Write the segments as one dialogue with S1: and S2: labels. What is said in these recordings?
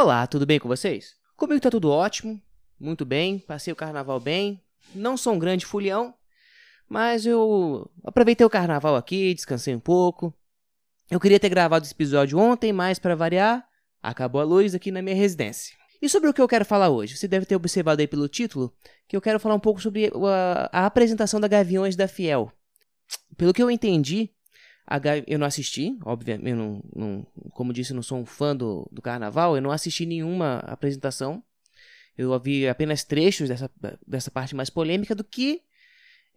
S1: Olá, tudo bem com vocês? Comigo tá tudo ótimo, muito bem, passei o carnaval bem. Não sou um grande fulião, mas eu aproveitei o carnaval aqui, descansei um pouco. Eu queria ter gravado esse episódio ontem, mas para variar, acabou a luz aqui na minha residência. E sobre o que eu quero falar hoje? Você deve ter observado aí pelo título que eu quero falar um pouco sobre a, a apresentação da Gaviões da Fiel. Pelo que eu entendi, eu não assisti, obviamente, eu não, não, como disse, não sou um fã do, do carnaval, eu não assisti nenhuma apresentação. Eu ouvi apenas trechos dessa, dessa parte mais polêmica do que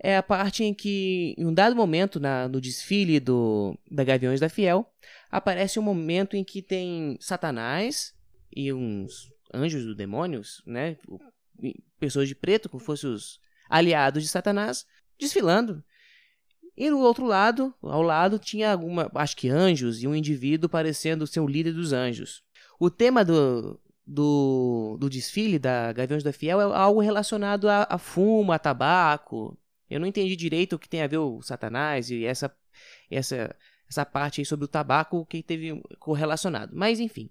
S1: é a parte em que, em um dado momento na, no desfile do, da Gaviões da Fiel, aparece um momento em que tem Satanás e uns anjos do demônios, né? Pessoas de preto, como fossem os aliados de Satanás, desfilando. E do outro lado, ao lado, tinha alguma, acho que anjos e um indivíduo parecendo ser o líder dos anjos. O tema do, do, do desfile da Gaviões da Fiel é algo relacionado a, a fumo, a tabaco. Eu não entendi direito o que tem a ver o Satanás e essa, essa, essa parte aí sobre o tabaco que teve correlacionado. Mas enfim,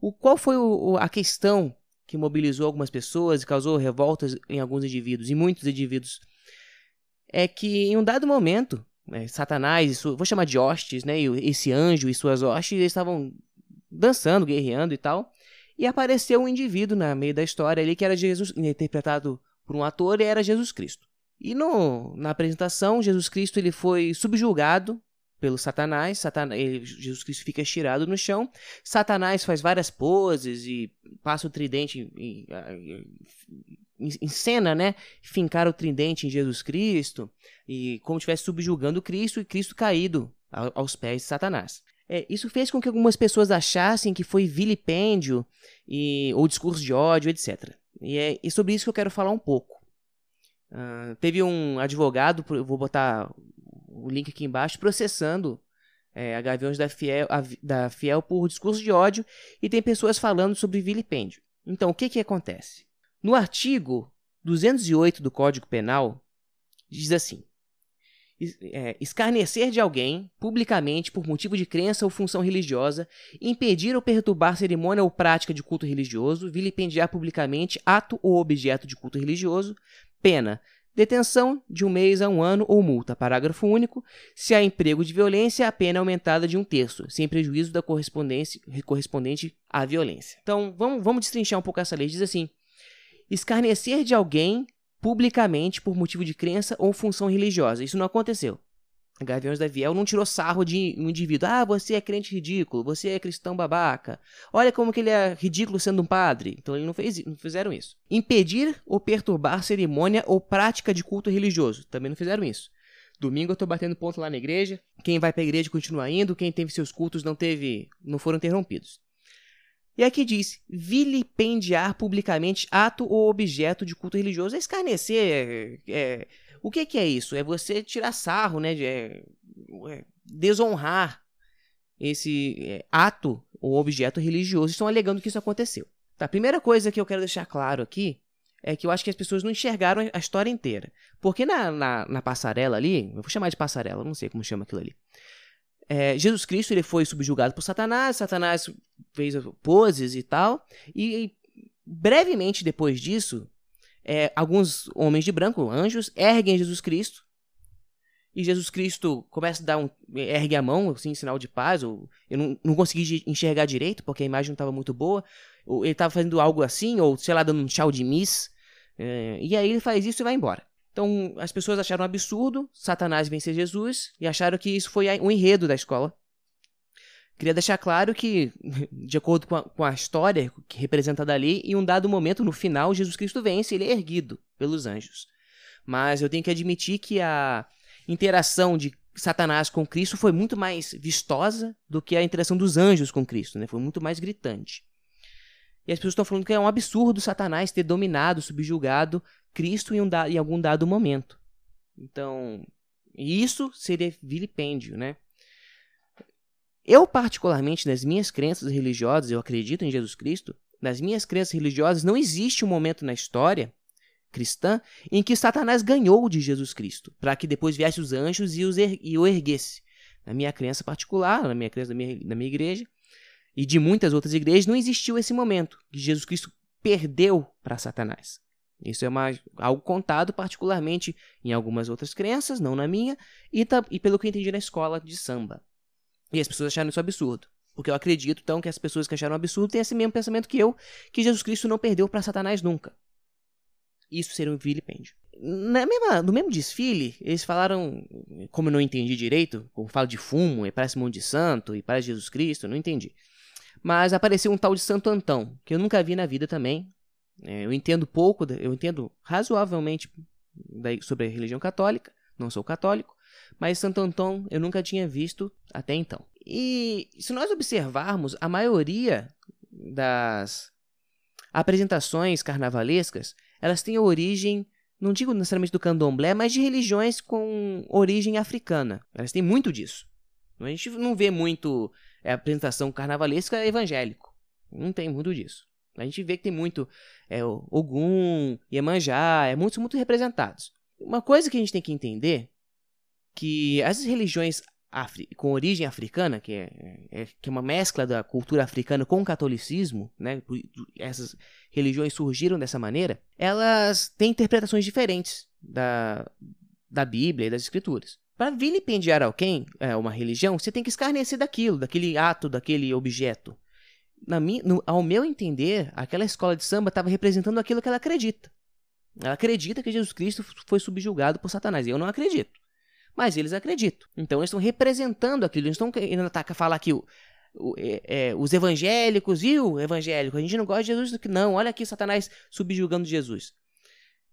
S1: o, qual foi o, a questão que mobilizou algumas pessoas e causou revoltas em alguns indivíduos, e muitos indivíduos é que em um dado momento, né, Satanás, vou chamar de hostes, né, esse anjo e suas hostes, eles estavam dançando, guerreando e tal, e apareceu um indivíduo na meio da história ali que era Jesus, interpretado por um ator e era Jesus Cristo. E no, na apresentação, Jesus Cristo ele foi subjugado pelo Satanás, Satanás ele, Jesus Cristo fica estirado no chão, Satanás faz várias poses e passa o tridente em cena, né, fincar o tridente em Jesus Cristo e como estivesse subjugando Cristo e Cristo caído aos pés de Satanás. É, isso fez com que algumas pessoas achassem que foi vilipêndio e, ou discurso de ódio, etc. E é e sobre isso que eu quero falar um pouco. Uh, teve um advogado, vou botar o link aqui embaixo, processando é, a Gaviões da Fiel, a, da Fiel por discurso de ódio e tem pessoas falando sobre vilipêndio. Então, o que, que acontece? No artigo 208 do Código Penal, diz assim: é, escarnecer de alguém publicamente por motivo de crença ou função religiosa, impedir ou perturbar cerimônia ou prática de culto religioso, vilipendiar publicamente ato ou objeto de culto religioso, pena detenção de um mês a um ano ou multa. Parágrafo único. Se há emprego de violência, a pena é aumentada de um terço, sem prejuízo da correspondente à violência. Então, vamos, vamos destrinchar um pouco essa lei. Diz assim: escarnecer de alguém publicamente por motivo de crença ou função religiosa. Isso não aconteceu. Gaviões da Viel não tirou sarro de um indivíduo. Ah, você é crente ridículo, você é cristão babaca. Olha como que ele é ridículo sendo um padre. Então ele não fez, não fizeram isso. Impedir ou perturbar cerimônia ou prática de culto religioso. Também não fizeram isso. Domingo eu tô batendo ponto lá na igreja. Quem vai para a igreja continua indo, quem teve seus cultos não teve, não foram interrompidos. E aqui diz: vilipendiar publicamente ato ou objeto de culto religioso. É escarnecer. É, é, o que, que, é isso? É você tirar sarro, né? É, é desonrar esse é, ato ou objeto religioso. Estão alegando que isso aconteceu. Tá, a primeira coisa que eu quero deixar claro aqui é que eu acho que as pessoas não enxergaram a história inteira. Porque na, na, na passarela ali, eu vou chamar de passarela, não sei como chama aquilo ali. É, Jesus Cristo ele foi subjugado por Satanás, Satanás fez poses e tal, e brevemente depois disso, é, alguns homens de branco, anjos, erguem Jesus Cristo, e Jesus Cristo começa a dar um. ergue a mão, assim, sinal de paz. Ou, eu não, não consegui enxergar direito, porque a imagem não estava muito boa. Ou ele estava fazendo algo assim, ou sei lá, dando um tchau de miss. É, e aí ele faz isso e vai embora. Então as pessoas acharam um absurdo Satanás vencer Jesus e acharam que isso foi um enredo da escola. Queria deixar claro que, de acordo com a, com a história representada ali, em um dado momento, no final, Jesus Cristo vence, ele é erguido pelos anjos. Mas eu tenho que admitir que a interação de Satanás com Cristo foi muito mais vistosa do que a interação dos anjos com Cristo, né? Foi muito mais gritante. E as pessoas estão falando que é um absurdo Satanás ter dominado, subjugado Cristo em, um da, em algum dado momento. Então, isso seria vilipêndio, né? Eu, particularmente, nas minhas crenças religiosas, eu acredito em Jesus Cristo, nas minhas crenças religiosas, não existe um momento na história cristã em que Satanás ganhou de Jesus Cristo, para que depois viesse os anjos e, os er e o erguesse. Na minha crença particular, na minha crença da minha, minha igreja, e de muitas outras igrejas, não existiu esse momento que Jesus Cristo perdeu para Satanás. Isso é uma, algo contado particularmente em algumas outras crenças, não na minha, e, e pelo que eu entendi na escola de samba. E as pessoas acharam isso absurdo. Porque eu acredito, então, que as pessoas que acharam absurdo têm esse mesmo pensamento que eu, que Jesus Cristo não perdeu para Satanás nunca. Isso seria um vilipêndio. Na mesma, no mesmo desfile, eles falaram, como eu não entendi direito, como fala de fumo, e parece mundo de santo, e parece Jesus Cristo, não entendi. Mas apareceu um tal de Santo Antão, que eu nunca vi na vida também. É, eu entendo pouco, eu entendo razoavelmente sobre a religião católica, não sou católico, mas Santo Antão eu nunca tinha visto até então. E se nós observarmos, a maioria das apresentações carnavalescas, elas têm origem, não digo necessariamente do candomblé, mas de religiões com origem africana. Elas têm muito disso. A gente não vê muito é, apresentação carnavalesca evangélico. Não tem muito disso. A gente vê que tem muito é, Ogum, Iemanjá, é muito, muito representados. Uma coisa que a gente tem que entender que essas religiões com origem africana, que é, é, que é uma mescla da cultura africana com o catolicismo, né? essas religiões surgiram dessa maneira, elas têm interpretações diferentes da, da Bíblia e das Escrituras. Para vilipendiar alguém, é, uma religião, você tem que escarnecer daquilo, daquele ato, daquele objeto. Na no, ao meu entender, aquela escola de samba estava representando aquilo que ela acredita. Ela acredita que Jesus Cristo foi subjugado por Satanás. Eu não acredito mas eles acreditam. Então eles estão representando aquilo, eles estão querendo falar que o, o, é, é, os evangélicos o evangélico, a gente não gosta de Jesus, não, olha aqui Satanás subjugando Jesus.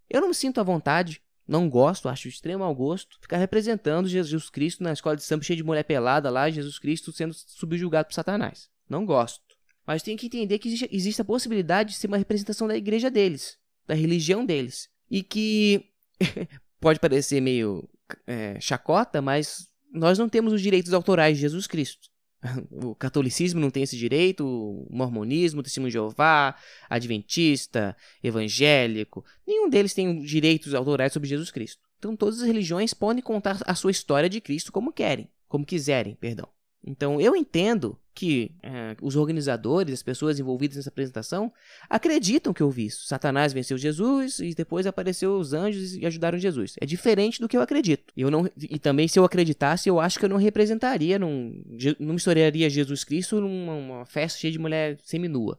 S1: Eu não me sinto à vontade, não gosto, acho de extremo mau gosto, ficar representando Jesus Cristo na escola de samba cheia de mulher pelada lá, Jesus Cristo sendo subjugado por Satanás. Não gosto. Mas tem que entender que existe, existe a possibilidade de ser uma representação da igreja deles, da religião deles. E que pode parecer meio é, chacota, mas nós não temos os direitos autorais de Jesus Cristo. O catolicismo não tem esse direito, o mormonismo, o testemunho de Jeová, adventista, evangélico, nenhum deles tem direitos autorais sobre Jesus Cristo. Então todas as religiões podem contar a sua história de Cristo como querem, como quiserem, perdão. Então eu entendo que é, os organizadores, as pessoas envolvidas nessa apresentação, acreditam que houve isso. Satanás venceu Jesus e depois apareceu os anjos e ajudaram Jesus. É diferente do que eu acredito. Eu não, e também, se eu acreditasse, eu acho que eu não representaria, não, não misturaria Jesus Cristo numa festa cheia de mulher seminua.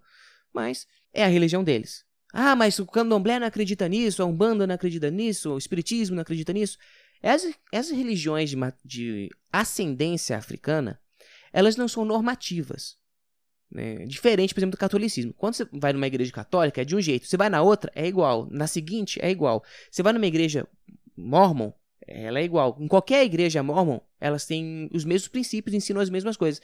S1: Mas é a religião deles. Ah, mas o candomblé não acredita nisso, a umbanda não acredita nisso, o espiritismo não acredita nisso. Essas, essas religiões de, de ascendência africana, elas não são normativas. Né? Diferente, por exemplo, do catolicismo. Quando você vai numa igreja católica, é de um jeito. Você vai na outra, é igual. Na seguinte, é igual. Você vai numa igreja mormon, ela é igual. Em qualquer igreja mormon, elas têm os mesmos princípios, ensinam as mesmas coisas.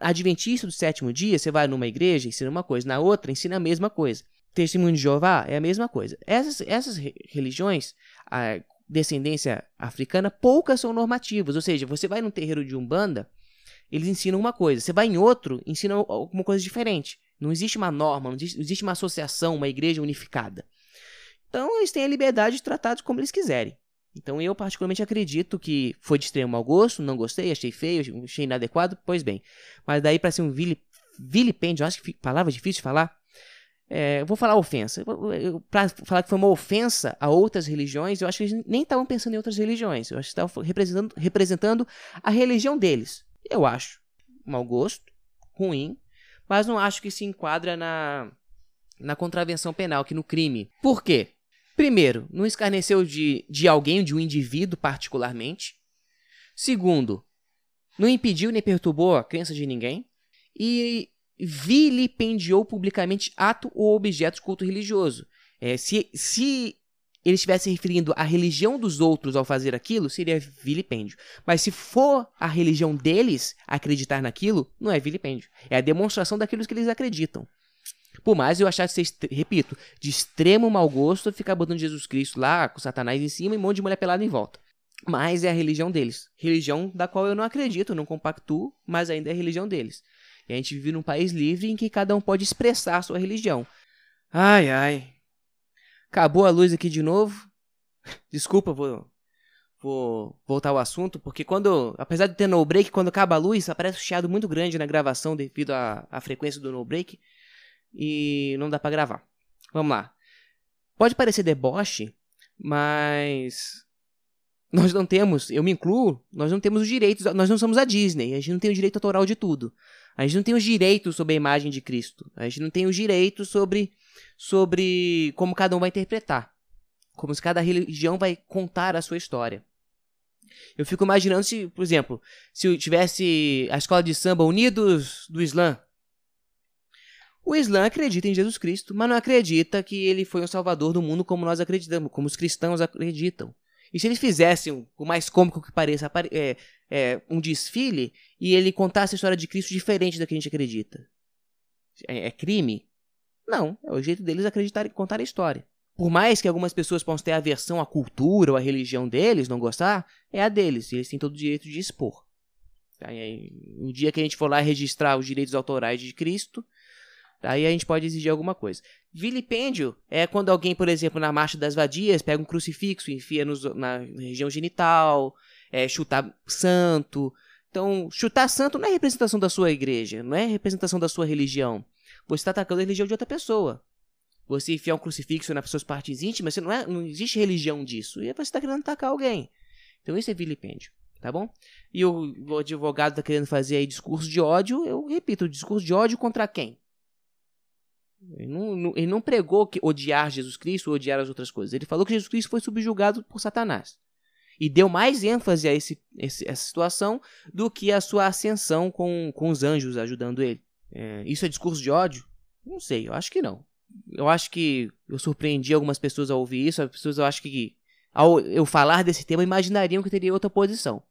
S1: Adventista do sétimo dia, você vai numa igreja, ensina uma coisa. Na outra, ensina a mesma coisa. Testemunho de Jeová é a mesma coisa. Essas, essas religiões, a descendência africana, poucas são normativas. Ou seja, você vai num terreiro de Umbanda, eles ensinam uma coisa. Você vai em outro, ensina alguma coisa diferente. Não existe uma norma, não existe, uma associação, uma igreja unificada. Então, eles têm a liberdade de tratar como eles quiserem. Então, eu particularmente acredito que foi de extremo mau gosto, não gostei, achei feio, achei inadequado, pois bem. Mas daí, para ser um vili, vilipêndio, acho que palavra difícil de falar, é, vou falar ofensa. Para falar que foi uma ofensa a outras religiões, eu acho que eles nem estavam pensando em outras religiões. Eu acho que estavam representando, representando a religião deles. Eu acho mau gosto, ruim, mas não acho que se enquadra na, na contravenção penal, que no crime. Por quê? Primeiro, não escarneceu de, de alguém, de um indivíduo particularmente. Segundo, não impediu nem perturbou a crença de ninguém. E vilipendiou publicamente ato ou objeto de culto religioso. É, se, se ele estivesse referindo à religião dos outros ao fazer aquilo, seria vilipêndio. Mas se for a religião deles acreditar naquilo, não é vilipêndio. É a demonstração daquilo que eles acreditam. Por mais eu achasse, repito, de extremo mau gosto ficar botando Jesus Cristo lá com Satanás em cima e um monte de mulher pelada em volta. Mas é a religião deles. Religião da qual eu não acredito, não compactuo, mas ainda é a religião deles. E a gente vive num país livre em que cada um pode expressar a sua religião. Ai, ai. Acabou a luz aqui de novo. Desculpa, vou, vou voltar ao assunto, porque quando, apesar de ter no break, quando acaba a luz, aparece um chiado muito grande na gravação devido à, à frequência do no break e não dá para gravar. Vamos lá. Pode parecer deboche, mas nós não temos, eu me incluo, nós não temos os direitos, nós não somos a Disney, a gente não tem o direito autoral de tudo. A gente não tem os direitos sobre a imagem de Cristo. A gente não tem os direitos sobre, sobre como cada um vai interpretar. Como se cada religião vai contar a sua história. Eu fico imaginando se, por exemplo, se tivesse a escola de samba Unidos do Islã. O Islã acredita em Jesus Cristo, mas não acredita que ele foi o salvador do mundo como nós acreditamos, como os cristãos acreditam. E se eles fizessem, o mais cômico que pareça, é, é, um desfile e ele contasse a história de Cristo diferente da que a gente acredita? É, é crime? Não, é o jeito deles acreditarem, contar a história. Por mais que algumas pessoas possam ter aversão à cultura ou à religião deles, não gostar, é a deles, e eles têm todo o direito de expor. Aí, um dia que a gente for lá registrar os direitos autorais de Cristo, Aí a gente pode exigir alguma coisa. Vilipêndio é quando alguém, por exemplo, na Marcha das Vadias, pega um crucifixo e enfia nos, na região genital, é, chutar santo. Então, chutar santo não é representação da sua igreja, não é representação da sua religião. Você está atacando a religião de outra pessoa. Você enfiar um crucifixo nas suas partes íntimas, não, é, não existe religião disso. E você está querendo atacar alguém. Então, isso é vilipêndio tá bom? E o, advogado está querendo fazer aí discurso de ódio, eu repito, discurso de ódio contra quem? Ele não, não, ele não pregou que odiar Jesus Cristo ou odiar as outras coisas. Ele falou que Jesus Cristo foi subjugado por Satanás. E deu mais ênfase a esse, esse, essa situação do que a sua ascensão com, com os anjos ajudando ele. É, isso é discurso de ódio? Não sei, eu acho que não. Eu acho que eu surpreendi algumas pessoas ao ouvir isso. As pessoas, eu acho que, ao eu falar desse tema, imaginariam que teria outra posição.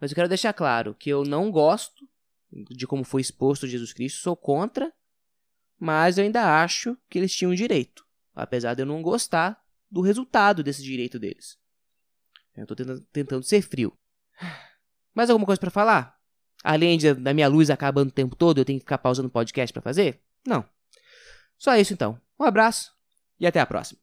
S1: Mas eu quero deixar claro que eu não gosto de como foi exposto Jesus Cristo, sou contra mas eu ainda acho que eles tinham direito, apesar de eu não gostar do resultado desse direito deles. Eu estou tentando, tentando, ser frio. Mais alguma coisa para falar? Além de, da minha luz acabando o tempo todo, eu tenho que ficar pausando o podcast para fazer? Não. Só isso então. Um abraço e até a próxima.